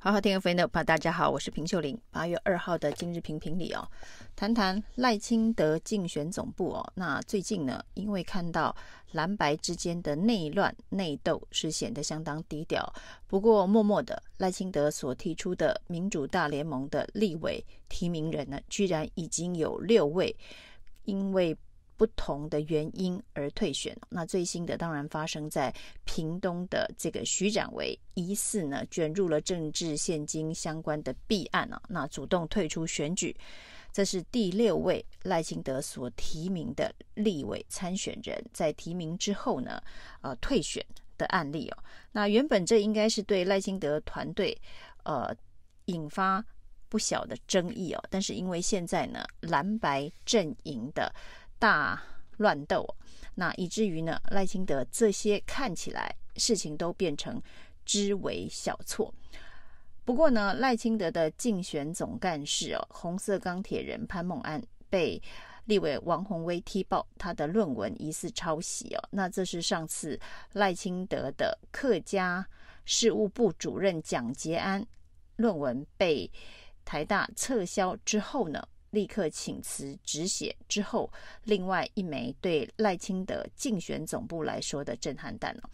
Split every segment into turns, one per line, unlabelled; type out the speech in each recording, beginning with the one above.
好好听的 friend 大家好，我是平秀玲。八月二号的今日评评里哦，谈谈赖清德竞选总部哦。那最近呢，因为看到蓝白之间的内乱内斗，是显得相当低调。不过默默的，赖清德所提出的民主大联盟的立委提名人呢，居然已经有六位，因为。不同的原因而退选。那最新的当然发生在屏东的这个徐展维疑似呢卷入了政治献金相关的弊案啊，那主动退出选举。这是第六位赖清德所提名的立委参选人，在提名之后呢，呃退选的案例哦。那原本这应该是对赖清德团队呃引发不小的争议哦，但是因为现在呢蓝白阵营的。大乱斗，那以至于呢，赖清德这些看起来事情都变成枝微小错。不过呢，赖清德的竞选总干事哦，红色钢铁人潘孟安被立委王鸿薇踢爆他的论文疑似抄袭哦。那这是上次赖清德的客家事务部主任蒋捷安论文被台大撤销之后呢，立刻请辞止血之后，另外一枚对赖清德竞选总部来说的震撼弹哦。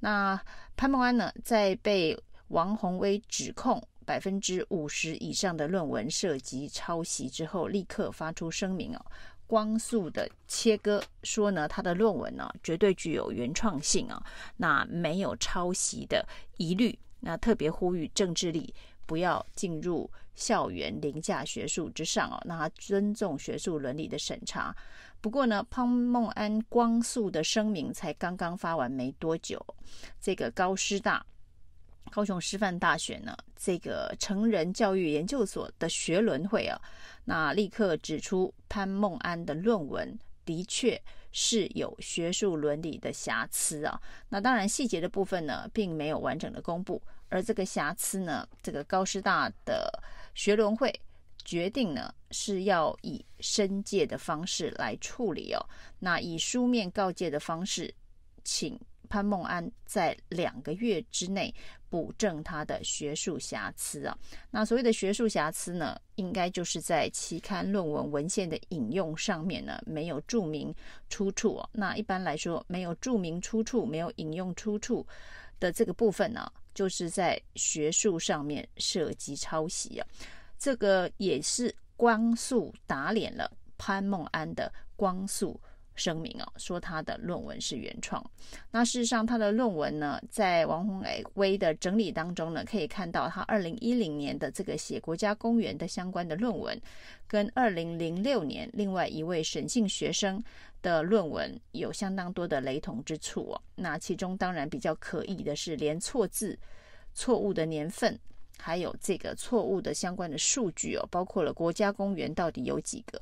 那潘孟安呢，在被王宏威指控百分之五十以上的论文涉及抄袭之后，立刻发出声明哦，光速的切割，说呢他的论文呢绝对具有原创性啊，那没有抄袭的疑虑。那特别呼吁政治力。不要进入校园凌驾学术之上哦，那他尊重学术伦理的审查。不过呢，潘孟安光速的声明才刚刚发完没多久，这个高师大、高雄师范大学呢，这个成人教育研究所的学伦会啊，那立刻指出潘孟安的论文的确是有学术伦理的瑕疵啊。那当然细节的部分呢，并没有完整的公布。而这个瑕疵呢，这个高师大的学伦会决定呢，是要以申诫的方式来处理哦。那以书面告诫的方式，请潘孟安在两个月之内补正他的学术瑕疵啊。那所谓的学术瑕疵呢，应该就是在期刊论文文献的引用上面呢，没有注明出处哦。那一般来说，没有注明出处、没有引用出处的这个部分呢，就是在学术上面涉及抄袭啊，这个也是光速打脸了潘孟安的光速声明哦，说他的论文是原创。那事实上，他的论文呢，在王鸿薇的整理当中呢，可以看到他二零一零年的这个写国家公园的相关的论文，跟二零零六年另外一位沈姓学生的论文有相当多的雷同之处哦。那其中当然比较可疑的是，连错字、错误的年份，还有这个错误的相关的数据哦，包括了国家公园到底有几个。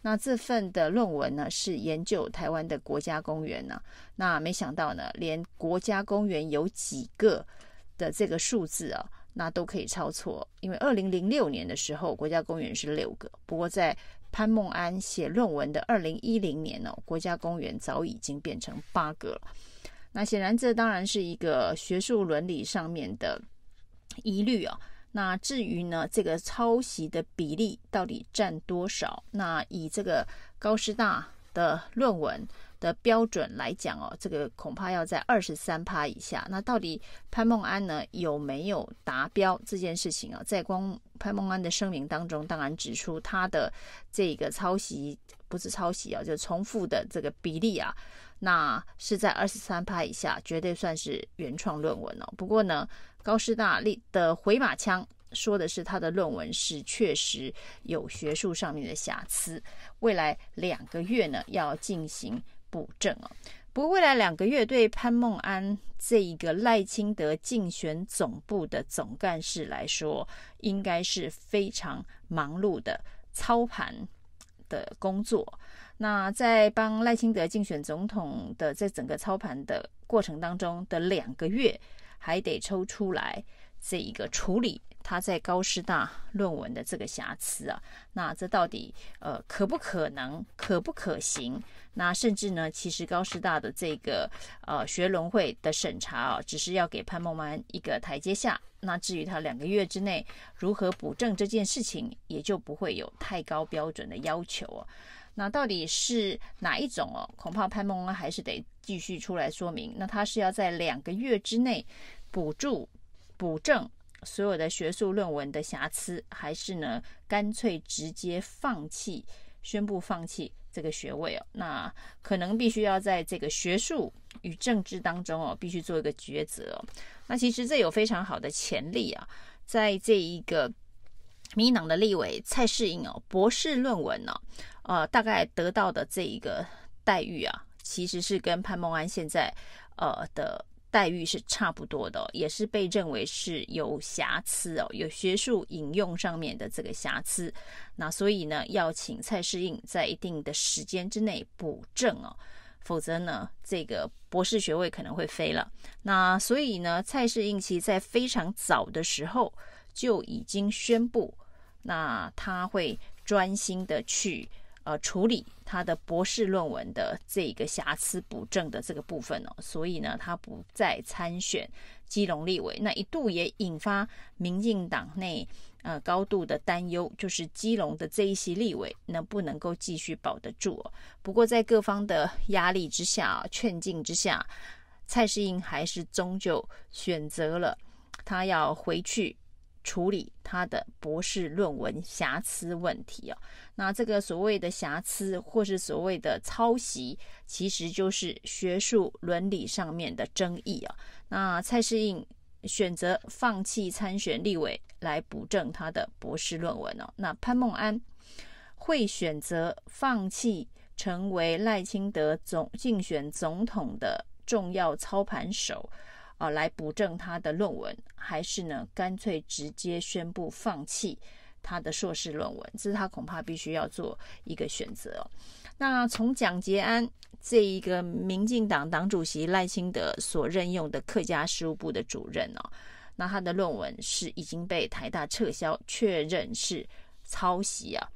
那这份的论文呢，是研究台湾的国家公园呢。那没想到呢，连国家公园有几个的这个数字啊，那都可以抄错。因为二零零六年的时候，国家公园是六个，不过在潘孟安写论文的二零一零年呢，国家公园早已经变成八个了。那显然，这当然是一个学术伦理上面的疑虑啊。那至于呢，这个抄袭的比例到底占多少？那以这个高师大的论文的标准来讲哦，这个恐怕要在二十三趴以下。那到底潘孟安呢有没有达标这件事情啊？在光潘孟安的声明当中，当然指出他的这个抄袭不是抄袭啊，就重复的这个比例啊，那是在二十三趴以下，绝对算是原创论文哦。不过呢，高师大立的回马枪说的是他的论文是确实有学术上面的瑕疵，未来两个月呢要进行。补正哦，不过未来两个月对潘孟安这一个赖清德竞选总部的总干事来说，应该是非常忙碌的操盘的工作。那在帮赖清德竞选总统的这整个操盘的过程当中的两个月，还得抽出来这一个处理他在高师大论文的这个瑕疵啊。那这到底呃可不可能，可不可行？那甚至呢，其实高师大的这个呃学伦会的审查啊，只是要给潘孟安一个台阶下。那至于他两个月之内如何补正这件事情，也就不会有太高标准的要求哦。那到底是哪一种哦？恐怕潘孟安还是得继续出来说明。那他是要在两个月之内补助补正所有的学术论文的瑕疵，还是呢干脆直接放弃，宣布放弃这个学位哦？那可能必须要在这个学术与政治当中哦，必须做一个抉择哦。那其实这有非常好的潜力啊，在这一个民党的立委蔡适英哦，博士论文呢、呃，大概得到的这一个待遇啊，其实是跟潘孟安现在呃的待遇是差不多的、也是被认为是有瑕疵哦，有学术引用上面的这个瑕疵。那所以呢，要请蔡适应在一定的时间之内补正哦。否则呢，这个博士学位可能会飞了。那所以呢，蔡适应其在非常早的时候就已经宣布，那他会专心的去呃处理他的博士论文的这个瑕疵补正的这个部分哦。所以呢，他不再参选基隆立委，那一度也引发民进党内。呃，高度的担忧就是基隆的这一席立委能不能够继续保得住哦。不过在各方的压力之下、劝进之下，蔡适应还是终究选择了他要回去处理他的博士论文瑕疵问题哦。那这个所谓的瑕疵或是所谓的抄袭，其实就是学术伦理上面的争议啊。那蔡适应。选择放弃参选立委来补正他的博士论文哦。那潘孟安会选择放弃成为赖清德总竞选总统的重要操盘手啊，来补正他的论文，还是呢干脆直接宣布放弃他的硕士论文？这是他恐怕必须要做一个选择哦。那从蒋捷安。这一个民进党党主席赖清德所任用的客家事务部的主任哦，那他的论文是已经被台大撤销，确认是抄袭啊。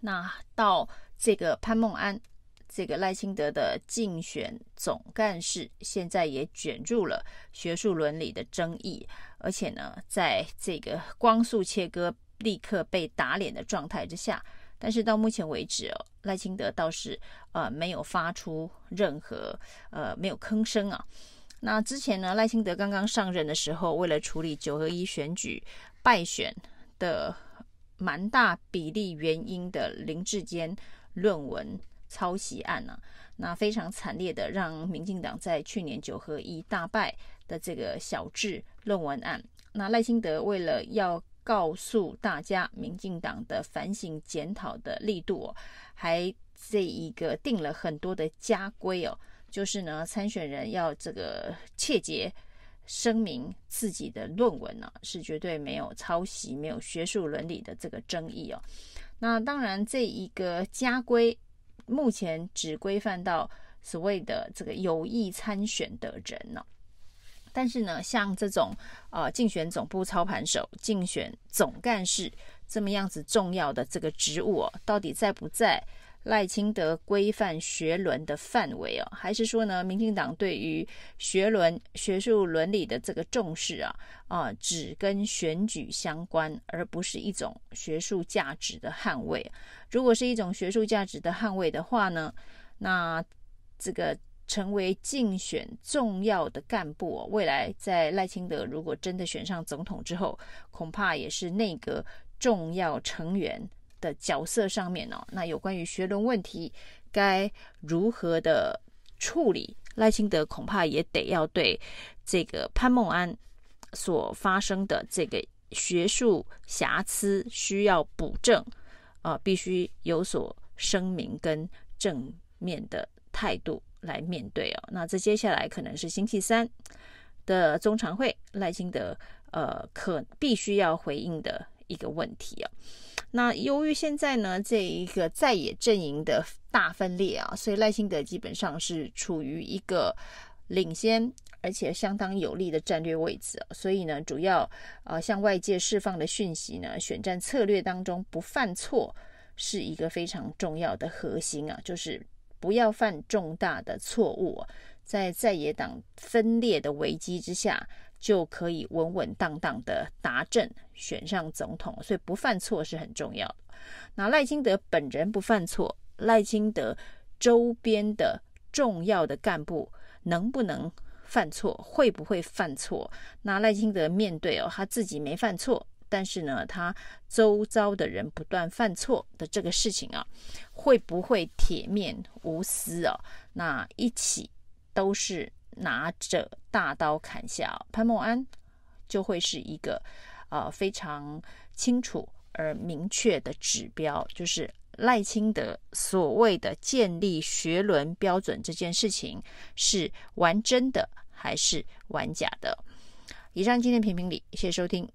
那到这个潘孟安，这个赖清德的竞选总干事，现在也卷入了学术伦理的争议，而且呢，在这个光速切割、立刻被打脸的状态之下。但是到目前为止哦，赖清德倒是呃没有发出任何呃没有吭声啊。那之前呢，赖清德刚刚上任的时候，为了处理九合一选举败选的蛮大比例原因的林志坚论文抄袭案呢，啊，那非常惨烈的让民进党在去年九合一大败的这个小智论文案，那赖清德为了要告诉大家，民进党的反省检讨的力度哦，还这一个定了很多的家规哦，就是呢，参选人要这个切结声明自己的论文呢，是绝对没有抄袭、没有学术伦理的这个争议哦。那当然，这一个家规目前只规范到所谓的这个有意参选的人呢。但是呢，像这种呃竞选总部操盘手、竞选总干事这么样子重要的这个职务哦，到底在不在赖清德规范学伦的范围哦？还是说呢，民进党对于学伦学术伦理的这个重视啊啊、只跟选举相关，而不是一种学术价值的捍卫？如果是一种学术价值的捍卫的话呢，那这个。成为竞选重要的干部哦，未来在赖清德如果真的选上总统之后，恐怕也是内阁重要成员的角色上面哦。那有关于学伦问题该如何的处理，赖清德恐怕也得要对这个潘孟安所发生的这个学术瑕疵需要补正啊，必须有所声明跟正面的态度。来面对哦，那这接下来可能是星期三的中常会，赖清德呃可必须要回应的一个问题哦。那由于现在呢这一个在野阵营的大分裂啊，所以赖清德基本上是处于一个领先而且相当有利的战略位置，所以呢，主要呃向外界释放的讯息呢，选战策略当中不犯错是一个非常重要的核心啊，就是。不要犯重大的错误，在在野党分裂的危机之下，就可以稳稳当当的达阵选上总统，所以不犯错是很重要的。那赖清德本人不犯错，赖清德周边的重要的干部能不能犯错？会不会犯错？那赖清德面对哦，他自己没犯错，但是呢，他周遭的人不断犯错的这个事情啊，会不会铁面无私啊？那一起都是拿着大刀砍下潘孟安，就会是一个呃非常清楚而明确的指标，就是赖清德所谓的建立学伦标准这件事情是玩真的还是玩假的？以上今天评评理，谢谢收听。